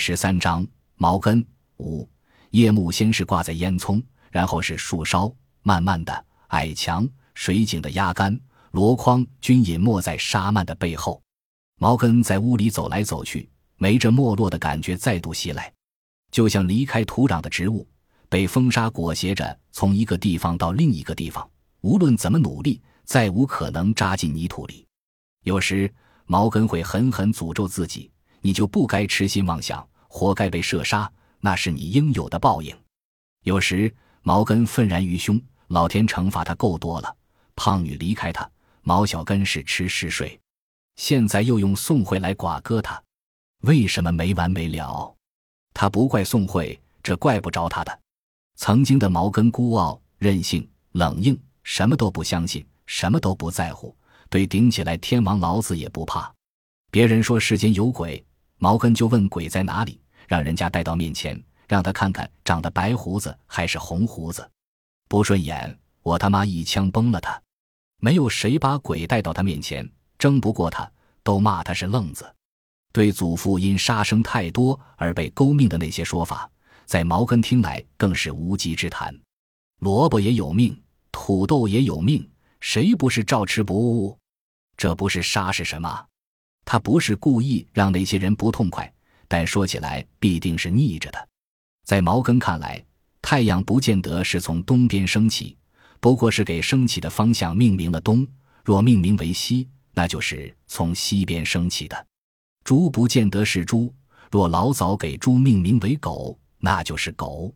十三章毛根五夜幕先是挂在烟囱，然后是树梢，慢慢的，矮墙、水井的压杆、箩筐均隐没在沙漫的背后。毛根在屋里走来走去，没着没落的感觉再度袭来，就像离开土壤的植物，被风沙裹挟着从一个地方到另一个地方，无论怎么努力，再无可能扎进泥土里。有时毛根会狠狠诅咒自己：“你就不该痴心妄想，活该被射杀，那是你应有的报应。”有时毛根愤然于胸，老天惩罚他够多了，胖女离开他，毛小根是吃是睡。现在又用宋慧来剐割他，为什么没完没了？他不怪宋慧，这怪不着他的。曾经的毛根孤傲、任性、冷硬，什么都不相信，什么都不在乎，对顶起来天王老子也不怕。别人说世间有鬼，毛根就问鬼在哪里，让人家带到面前，让他看看长得白胡子还是红胡子。不顺眼，我他妈一枪崩了他。没有谁把鬼带到他面前。争不过他，都骂他是愣子。对祖父因杀生太多而被勾命的那些说法，在毛根听来更是无稽之谈。萝卜也有命，土豆也有命，谁不是照吃不误？这不是杀是什么？他不是故意让那些人不痛快，但说起来必定是逆着的。在毛根看来，太阳不见得是从东边升起，不过是给升起的方向命名了东。若命名为西。那就是从西边升起的，猪不见得是猪。若老早给猪命名为狗，那就是狗。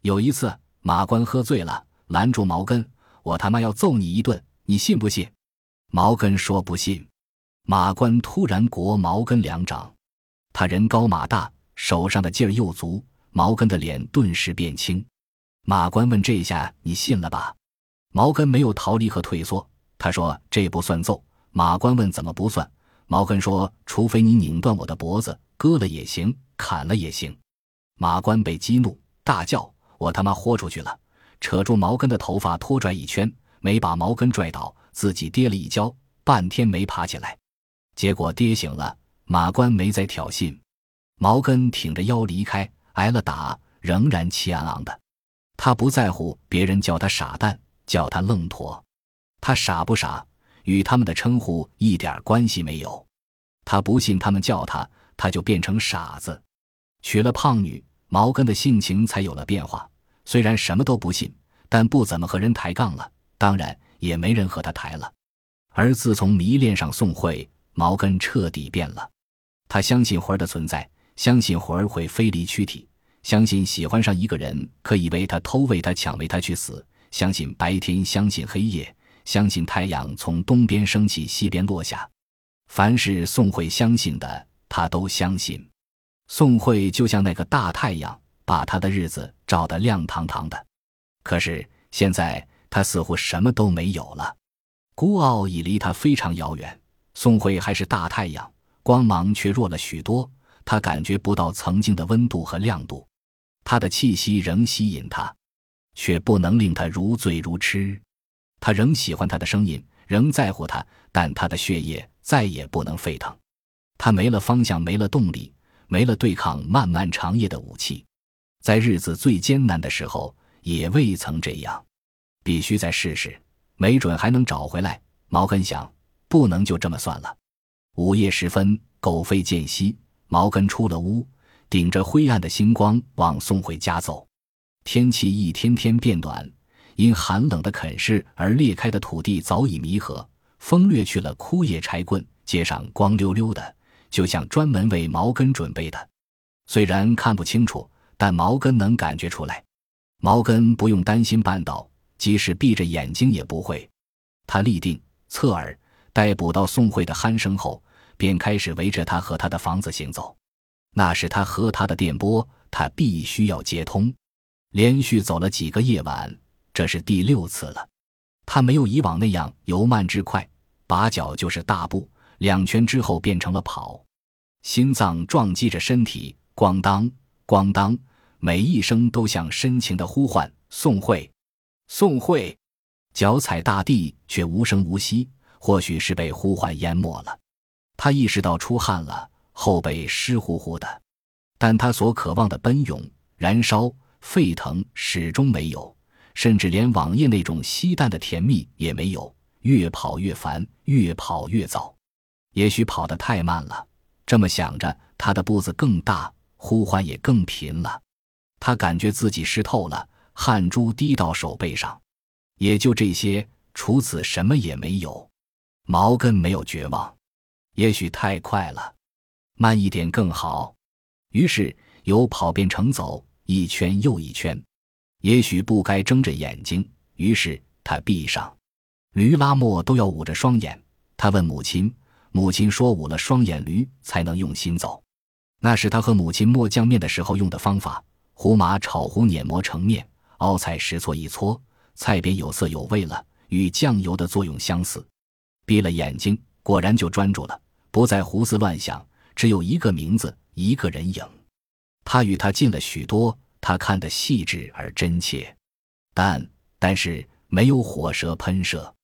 有一次，马官喝醉了，拦住毛根：“我他妈要揍你一顿，你信不信？”毛根说：“不信。”马关突然国毛根两掌，他人高马大，手上的劲儿又足，毛根的脸顿时变青。马关问：“这下你信了吧？”毛根没有逃离和退缩，他说：“这不算揍。”马关问：“怎么不算？”毛根说：“除非你拧断我的脖子，割了也行，砍了也行。”马关被激怒，大叫：“我他妈豁出去了！”扯住毛根的头发拖拽一圈，没把毛根拽倒，自己跌了一跤，半天没爬起来。结果跌醒了，马官没再挑衅，毛根挺着腰离开，挨了打，仍然气昂昂的。他不在乎别人叫他傻蛋，叫他愣驼，他傻不傻？与他们的称呼一点关系没有，他不信他们叫他，他就变成傻子。娶了胖女，毛根的性情才有了变化。虽然什么都不信，但不怎么和人抬杠了，当然也没人和他抬了。而自从迷恋上宋慧，毛根彻底变了。他相信魂儿的存在，相信魂儿会飞离躯体，相信喜欢上一个人可以为他偷、为他抢、为他去死，相信白天，相信黑夜。相信太阳从东边升起，西边落下。凡是宋慧相信的，他都相信。宋慧就像那个大太阳，把他的日子照得亮堂堂的。可是现在，他似乎什么都没有了。孤傲已离他非常遥远。宋慧还是大太阳，光芒却弱了许多。他感觉不到曾经的温度和亮度。他的气息仍吸引他，却不能令他如醉如痴。他仍喜欢他的声音，仍在乎他，但他的血液再也不能沸腾。他没了方向，没了动力，没了对抗漫漫长夜的武器。在日子最艰难的时候，也未曾这样。必须再试试，没准还能找回来。毛根想，不能就这么算了。午夜时分，狗吠渐息，毛根出了屋，顶着灰暗的星光往送回家走。天气一天天变暖。因寒冷的啃噬而裂开的土地早已弥合，风掠去了枯叶柴棍，街上光溜溜的，就像专门为毛根准备的。虽然看不清楚，但毛根能感觉出来。毛根不用担心绊倒，即使闭着眼睛也不会。他立定侧耳，逮捕到宋慧的鼾声后，便开始围着他和他的房子行走。那是他和他的电波，他必须要接通。连续走了几个夜晚。这是第六次了，他没有以往那样由慢至快，拔脚就是大步，两圈之后变成了跑，心脏撞击着身体，咣当咣当，每一声都像深情的呼唤。宋慧，宋慧，脚踩大地却无声无息，或许是被呼唤淹没了。他意识到出汗了，后背湿乎乎的，但他所渴望的奔涌、燃烧、沸腾始终没有，甚至连往夜那种稀淡的甜蜜也没有。越跑越烦，越跑越早，也许跑得太慢了。这么想着，他的步子更大，呼唤也更频了。他感觉自己湿透了，汗珠滴到手背上。也就这些，除此什么也没有。毛根没有绝望，也许太快了，慢一点更好。于是由跑变成走，一圈又一圈。也许不该睁着眼睛，于是他闭上。驴拉磨都要捂着双眼。他问母亲，母亲说捂了双眼，驴才能用心走。那是他和母亲磨酱面的时候用的方法。胡麻炒糊碾磨成面，熬菜时搓一搓，菜边有色有味了，与酱油的作用相似。闭了眼睛，果然就专注了，不再胡思乱想，只有一个名字，一个人影。他与他近了许多，他看得细致而真切，但但是没有火舌喷射，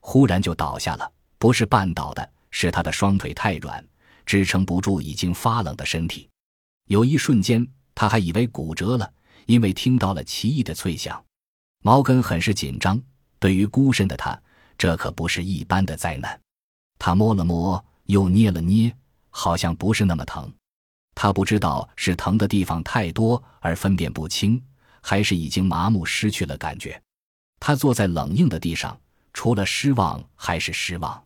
忽然就倒下了，不是绊倒的，是他的双腿太软，支撑不住已经发冷的身体。有一瞬间。他还以为骨折了，因为听到了奇异的脆响。毛根很是紧张。对于孤身的他，这可不是一般的灾难。他摸了摸，又捏了捏，好像不是那么疼。他不知道是疼的地方太多而分辨不清，还是已经麻木失去了感觉。他坐在冷硬的地上，除了失望还是失望。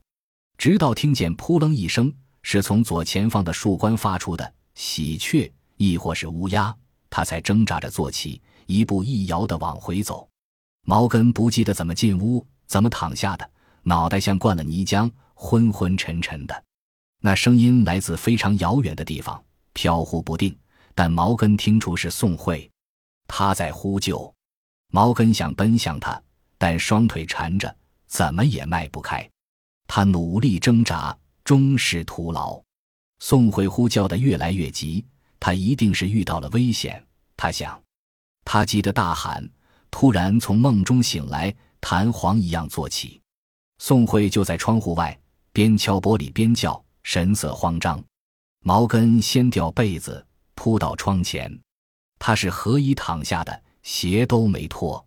直到听见扑棱一声，是从左前方的树冠发出的喜鹊。亦或是乌鸦，他才挣扎着坐起，一步一摇地往回走。毛根不记得怎么进屋，怎么躺下的，脑袋像灌了泥浆，昏昏沉沉的。那声音来自非常遥远的地方，飘忽不定，但毛根听出是宋慧，他在呼救。毛根想奔向他，但双腿缠着，怎么也迈不开。他努力挣扎，终是徒劳。宋慧呼叫的越来越急。他一定是遇到了危险，他想，他急得大喊，突然从梦中醒来，弹簧一样坐起。宋慧就在窗户外，边敲玻璃边叫，神色慌张。毛根掀掉被子，扑到窗前，他是何以躺下的，鞋都没脱。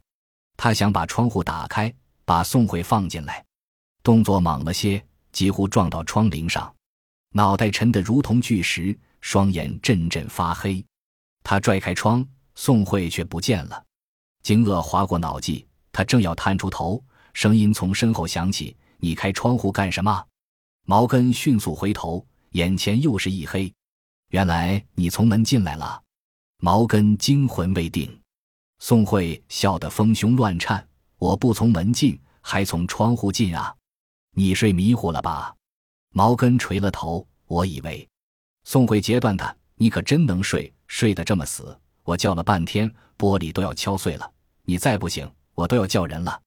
他想把窗户打开，把宋慧放进来，动作猛了些，几乎撞到窗棂上，脑袋沉得如同巨石。双眼阵阵发黑，他拽开窗，宋慧却不见了。惊愕划过脑际，他正要探出头，声音从身后响起：“你开窗户干什么？”毛根迅速回头，眼前又是一黑。原来你从门进来了。毛根惊魂未定。宋慧笑得风胸乱颤：“我不从门进，还从窗户进啊？你睡迷糊了吧？”毛根垂了头：“我以为。”宋慧截断他：“你可真能睡，睡得这么死！我叫了半天，玻璃都要敲碎了。你再不醒，我都要叫人了。”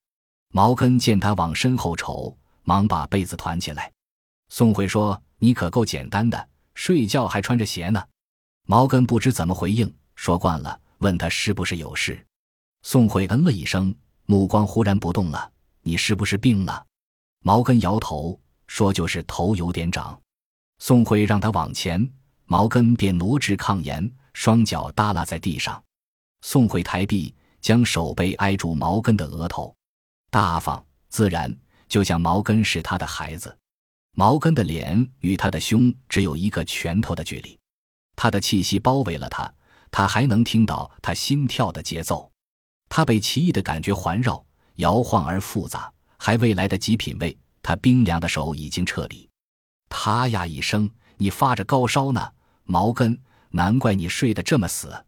毛根见他往身后瞅，忙把被子团起来。宋慧说：“你可够简单的，睡觉还穿着鞋呢。”毛根不知怎么回应，说惯了，问他是不是有事。宋慧嗯了一声，目光忽然不动了：“你是不是病了？”毛根摇头说：“就是头有点长。”宋慧让他往前，毛根便挪至炕沿，双脚耷拉在地上。宋慧抬臂，将手背挨住毛根的额头，大方自然，就像毛根是他的孩子。毛根的脸与他的胸只有一个拳头的距离，他的气息包围了他，他还能听到他心跳的节奏。他被奇异的感觉环绕，摇晃而复杂，还未来得及品味，他冰凉的手已经撤离。他呀一声，你发着高烧呢，毛根，难怪你睡得这么死。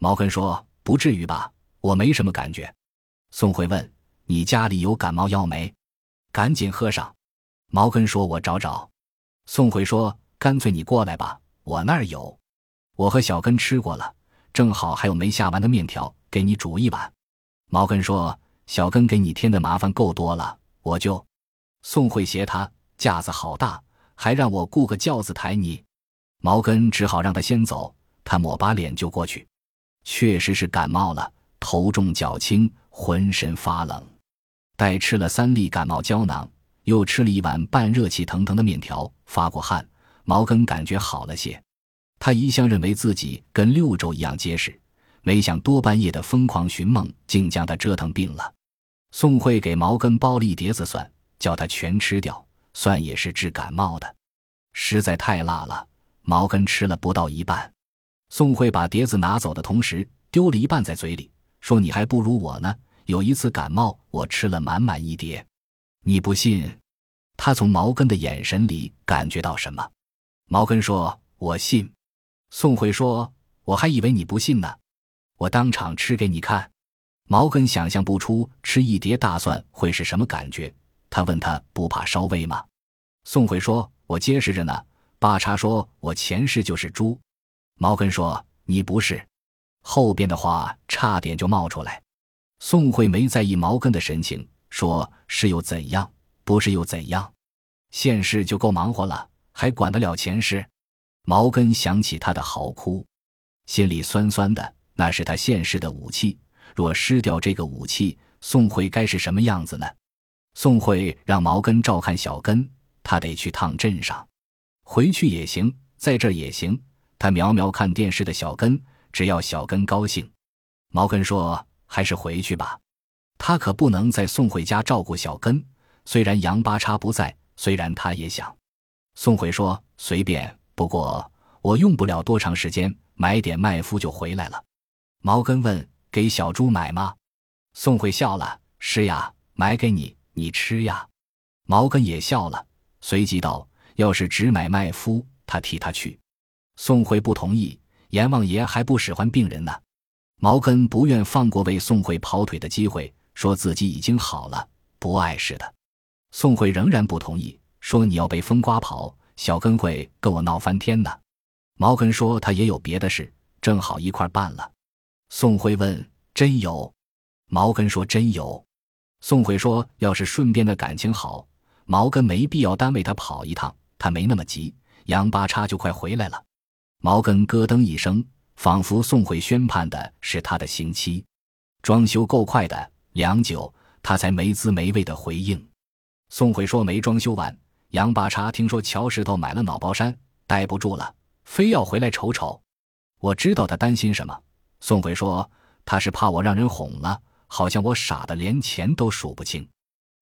毛根说：“不至于吧，我没什么感觉。”宋慧问：“你家里有感冒药没？赶紧喝上。”毛根说：“我找找。”宋慧说：“干脆你过来吧，我那儿有，我和小根吃过了，正好还有没下完的面条，给你煮一碗。”毛根说：“小根给你添的麻烦够多了，我就……”宋慧斜他架子好大。还让我雇个轿子抬你，毛根只好让他先走。他抹把脸就过去，确实是感冒了，头重脚轻，浑身发冷。待吃了三粒感冒胶囊，又吃了一碗半热气腾腾的面条，发过汗，毛根感觉好了些。他一向认为自己跟六周一样结实，没想多半夜的疯狂寻梦竟将他折腾病了。宋慧给毛根包了一碟子蒜，叫他全吃掉。蒜也是治感冒的，实在太辣了，毛根吃了不到一半。宋慧把碟子拿走的同时，丢了一半在嘴里，说：“你还不如我呢。有一次感冒，我吃了满满一碟。你不信？”他从毛根的眼神里感觉到什么？毛根说：“我信。”宋慧说：“我还以为你不信呢，我当场吃给你看。”毛根想象不出吃一碟大蒜会是什么感觉，他问他不怕烧胃吗？宋慧说：“我结实着呢。”八叉说：“我前世就是猪。”毛根说：“你不是。”后边的话差点就冒出来。宋慧没在意毛根的神情，说是又怎样？不是又怎样？现世就够忙活了，还管得了前世？毛根想起他的嚎哭，心里酸酸的。那是他现世的武器，若失掉这个武器，宋慧该是什么样子呢？宋慧让毛根照看小根，他得去趟镇上，回去也行，在这儿也行。他瞄瞄看电视的小根，只要小根高兴。毛根说：“还是回去吧，他可不能在宋慧家照顾小根。虽然杨八叉不在，虽然他也想。”宋慧说：“随便。”不过我用不了多长时间，买点麦麸就回来了。毛根问：“给小猪买吗？”宋慧笑了：“是呀，买给你，你吃呀。”毛根也笑了，随即道：“要是只买麦麸，他替他去。”宋慧不同意：“阎王爷还不使唤病人呢。”毛根不愿放过为宋慧跑腿的机会，说自己已经好了，不碍事的。宋慧仍然不同意，说：“你要被风刮跑。”小根会跟我闹翻天的，毛根说他也有别的事，正好一块办了。宋慧问：“真有？”毛根说：“真有。”宋慧说：“要是顺便的感情好，毛根没必要单为他跑一趟，他没那么急，杨八叉就快回来了。”毛根咯噔一声，仿佛宋慧宣判的是他的刑期。装修够快的，良久，他才没滋没味的回应。宋慧说：“没装修完。”杨八叉听说乔石头买了脑包山，待不住了，非要回来瞅瞅。我知道他担心什么。宋慧说他是怕我让人哄了，好像我傻的连钱都数不清。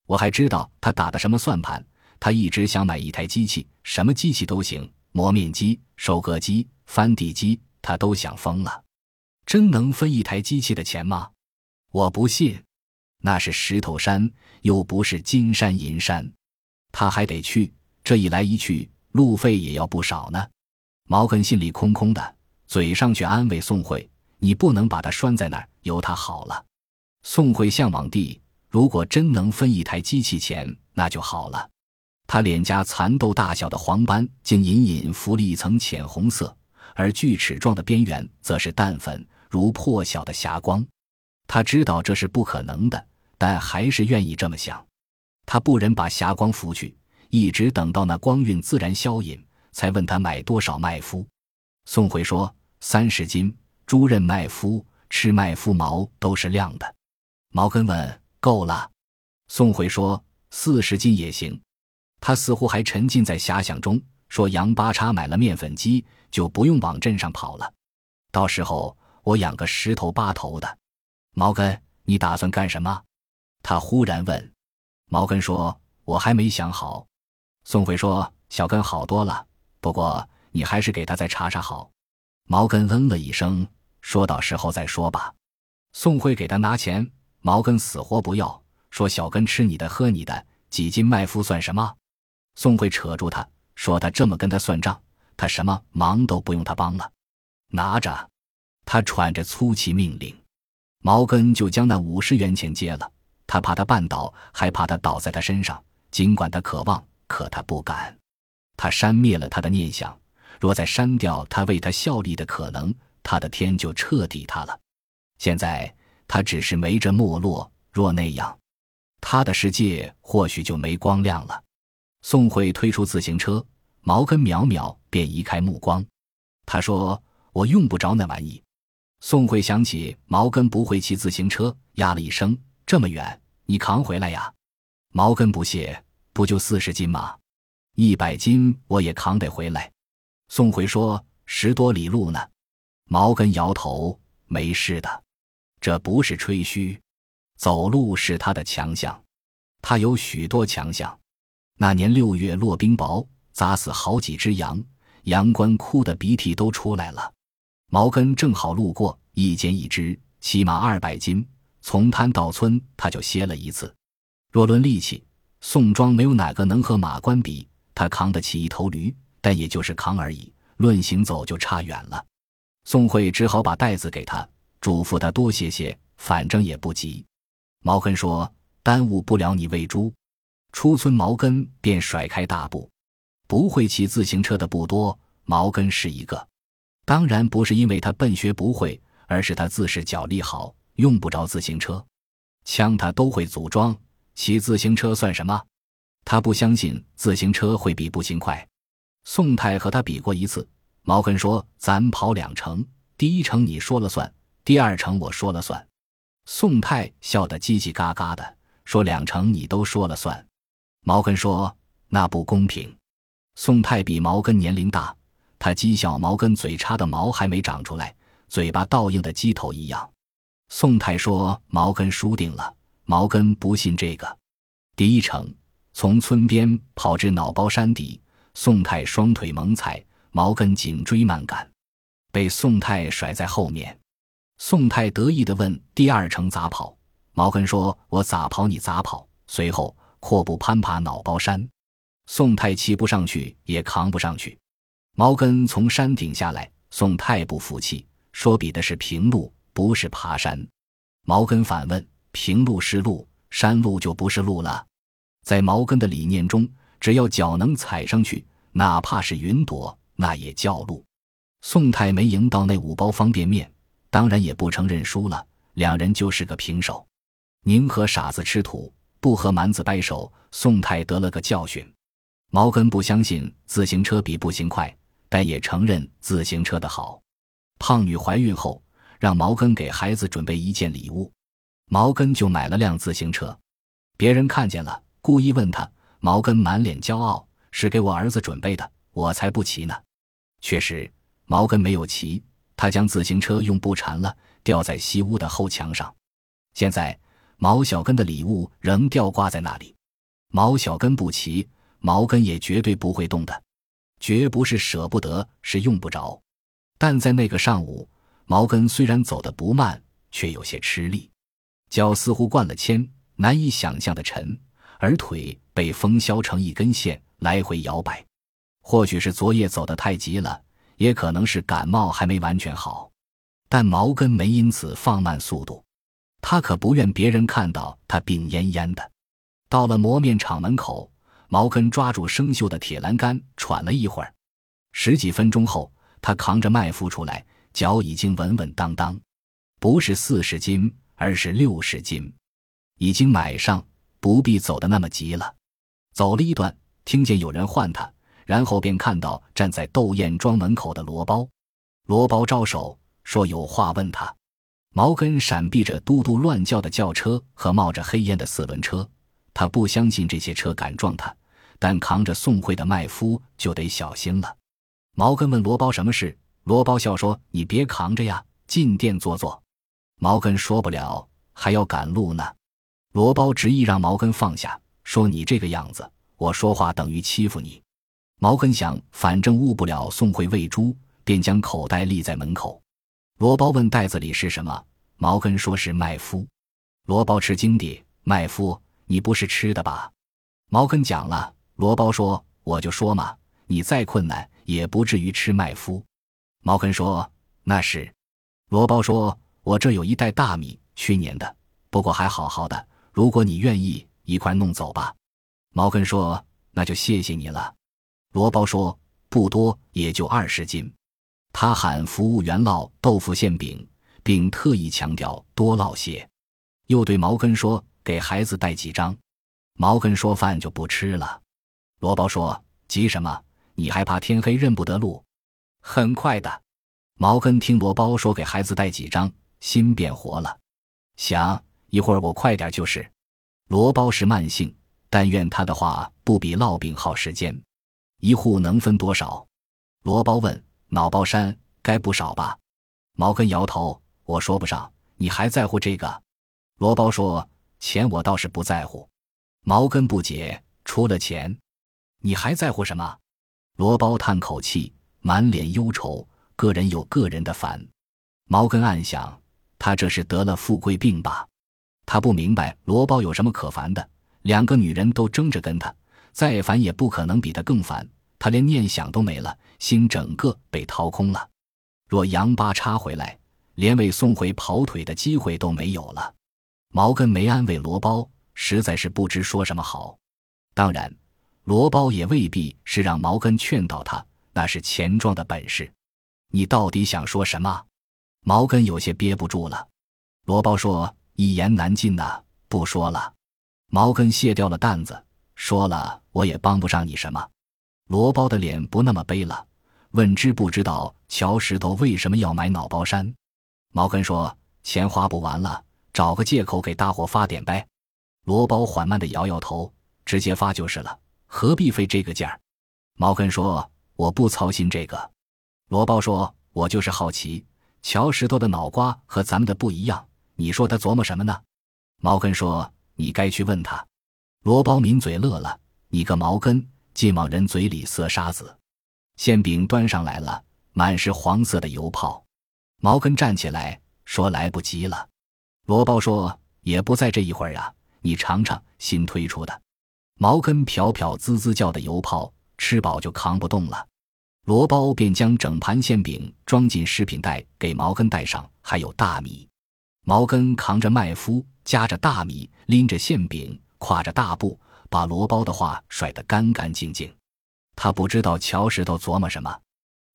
我还知道他打的什么算盘，他一直想买一台机器，什么机器都行，磨面机、收割机、翻地机，他都想疯了。真能分一台机器的钱吗？我不信，那是石头山，又不是金山银山。他还得去，这一来一去，路费也要不少呢。毛根心里空空的，嘴上却安慰宋慧：“你不能把他拴在那儿，由他好了。”宋慧向往地，如果真能分一台机器钱，那就好了。他脸颊蚕豆大小的黄斑，竟隐隐浮了一层浅红色，而锯齿状的边缘则是淡粉，如破晓的霞光。他知道这是不可能的，但还是愿意这么想。他不忍把霞光拂去，一直等到那光晕自然消隐，才问他买多少麦麸。宋回说：“三十斤猪刃麦麸，吃麦麸毛都是亮的。”毛根问：“够了？”宋回说：“四十斤也行。”他似乎还沉浸在遐想中，说：“杨八叉买了面粉机，就不用往镇上跑了。到时候我养个十头八头的。”毛根，你打算干什么？他忽然问。毛根说：“我还没想好。”宋慧说：“小根好多了，不过你还是给他再查查好。”毛根嗯了一声，说：“到时候再说吧。”宋慧给他拿钱，毛根死活不要，说：“小根吃你的，喝你的，几斤麦麸算什么？”宋慧扯住他说：“他这么跟他算账，他什么忙都不用他帮了。”拿着，他喘着粗气命令，毛根就将那五十元钱接了。他怕他绊倒，还怕他倒在他身上。尽管他渴望，可他不敢。他扇灭了他的念想。若再删掉他为他效力的可能，他的天就彻底塌了。现在他只是没着没落。若那样，他的世界或许就没光亮了。宋慧推出自行车，毛根渺渺便移开目光。他说：“我用不着那玩意。”宋慧想起毛根不会骑自行车，呀了一声。这么远，你扛回来呀？毛根不屑，不就四十斤吗？一百斤我也扛得回来。宋慧说：“十多里路呢。毛根摇头，没事的，这不是吹嘘。走路是他的强项，他有许多强项。那年六月落冰雹，砸死好几只羊，羊倌哭得鼻涕都出来了。毛根正好路过，一肩一只，起码二百斤，从滩到村他就歇了一次。若论力气，宋庄没有哪个能和马关比，他扛得起一头驴，但也就是扛而已。论行走就差远了。宋慧只好把袋子给他，嘱咐他多歇歇，反正也不急。毛根说：“耽误不了你喂猪。”出村，毛根便甩开大步。不会骑自行车的不多，毛根是一个。当然不是因为他笨学不会，而是他自恃脚力好，用不着自行车。枪他都会组装，骑自行车算什么？他不相信自行车会比步行快。宋太和他比过一次。毛根说：“咱跑两程，第一程你说了算，第二程我说了算。”宋太笑得叽叽嘎嘎的，说：“两程你都说了算。”毛根说：“那不公平。”宋太比毛根年龄大，他讥笑毛根嘴插的毛还没长出来，嘴巴倒映的鸡头一样。宋太说：“毛根输定了。”毛根不信这个。第一程从村边跑至脑包山底，宋太双腿猛踩。毛根紧追慢赶，被宋太甩在后面。宋太得意地问：“第二程咋跑？”毛根说：“我咋跑你咋跑。”随后阔步攀爬脑包山。宋太骑不上去，也扛不上去。毛根从山顶下来，宋太不服气，说：“比的是平路，不是爬山。”毛根反问：“平路是路，山路就不是路了？”在毛根的理念中，只要脚能踩上去，哪怕是云朵。那也叫路。宋太没赢到那五包方便面，当然也不承认输了。两人就是个平手。宁和傻子吃土，不和蛮子掰手。宋太得了个教训。毛根不相信自行车比步行快，但也承认自行车的好。胖女怀孕后，让毛根给孩子准备一件礼物，毛根就买了辆自行车。别人看见了，故意问他，毛根满脸骄傲：“是给我儿子准备的，我才不骑呢。”确实，毛根没有骑，他将自行车用布缠了，吊在西屋的后墙上。现在，毛小根的礼物仍吊挂在那里。毛小根不骑，毛根也绝对不会动的，绝不是舍不得，是用不着。但在那个上午，毛根虽然走得不慢，却有些吃力，脚似乎灌了铅，难以想象的沉，而腿被风削成一根线，来回摇摆。或许是昨夜走得太急了，也可能是感冒还没完全好，但毛根没因此放慢速度。他可不愿别人看到他病恹恹的。到了磨面厂门口，毛根抓住生锈的铁栏杆，喘了一会儿。十几分钟后，他扛着麦麸出来，脚已经稳稳当当，不是四十斤，而是六十斤，已经买上，不必走得那么急了。走了一段，听见有人唤他。然后便看到站在窦燕庄门口的罗包，罗包招手说有话问他。毛根闪避着嘟嘟乱叫的轿车和冒着黑烟的四轮车，他不相信这些车敢撞他，但扛着宋慧的麦夫就得小心了。毛根问罗包什么事，罗包笑说：“你别扛着呀，进店坐坐。”毛根说不了，还要赶路呢。罗包执意让毛根放下，说：“你这个样子，我说话等于欺负你。”毛根想，反正误不了宋慧喂猪，便将口袋立在门口。罗包问袋子里是什么，毛根说是麦麸。罗包吃惊地：“麦麸，你不是吃的吧？”毛根讲了。罗包说：“我就说嘛，你再困难也不至于吃麦麸。”毛根说：“那是。”罗包说：“我这有一袋大米，去年的，不过还好好的。如果你愿意，一块弄走吧。”毛根说：“那就谢谢你了。”罗包说：“不多，也就二十斤。”他喊服务员烙豆腐馅饼，并特意强调多烙些。又对毛根说：“给孩子带几张。”毛根说：“饭就不吃了。”罗包说：“急什么？你还怕天黑认不得路？很快的。”毛根听罗包说给孩子带几张，心变活了，想一会儿我快点就是。罗包是慢性，但愿他的话不比烙饼耗时间。一户能分多少？罗包问。脑包山该不少吧？毛根摇头，我说不上。你还在乎这个？罗包说：“钱我倒是不在乎。”毛根不解，除了钱，你还在乎什么？罗包叹口气，满脸忧愁。个人有个人的烦。毛根暗想，他这是得了富贵病吧？他不明白罗包有什么可烦的。两个女人都争着跟他，再烦也不可能比他更烦。他连念想都没了，心整个被掏空了。若杨八叉回来，连为送回跑腿的机会都没有了。毛根没安慰罗包，实在是不知说什么好。当然，罗包也未必是让毛根劝导他，那是钱庄的本事。你到底想说什么？毛根有些憋不住了。罗包说：“一言难尽呐，不说了。”毛根卸掉了担子，说了：“我也帮不上你什么。”罗包的脸不那么悲了，问：“知不知道乔石头为什么要买脑包山？”毛根说：“钱花不完了，找个借口给大伙发点呗。”罗包缓慢的摇摇头：“直接发就是了，何必费这个劲儿？”毛根说：“我不操心这个。”罗包说：“我就是好奇，乔石头的脑瓜和咱们的不一样，你说他琢磨什么呢？”毛根说：“你该去问他。”罗包抿嘴乐了：“你个毛根，竟往人嘴里塞沙子！”馅饼端上来了，满是黄色的油泡。毛根站起来说：“来不及了。”罗包说：“也不在这一会儿啊，你尝尝新推出的。”毛根飘飘滋滋叫的油泡，吃饱就扛不动了。罗包便将整盘馅饼装进食品袋，给毛根带上，还有大米。毛根扛着麦麸，夹着大米，拎着馅饼，跨着大步，把罗包的话甩得干干净净。他不知道乔石头琢磨什么，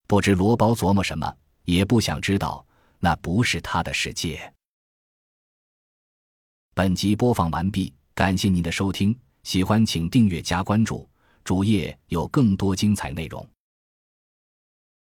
不知罗包琢磨什么，也不想知道，那不是他的世界。本集播放完毕，感谢您的收听，喜欢请订阅加关注，主页有更多精彩内容。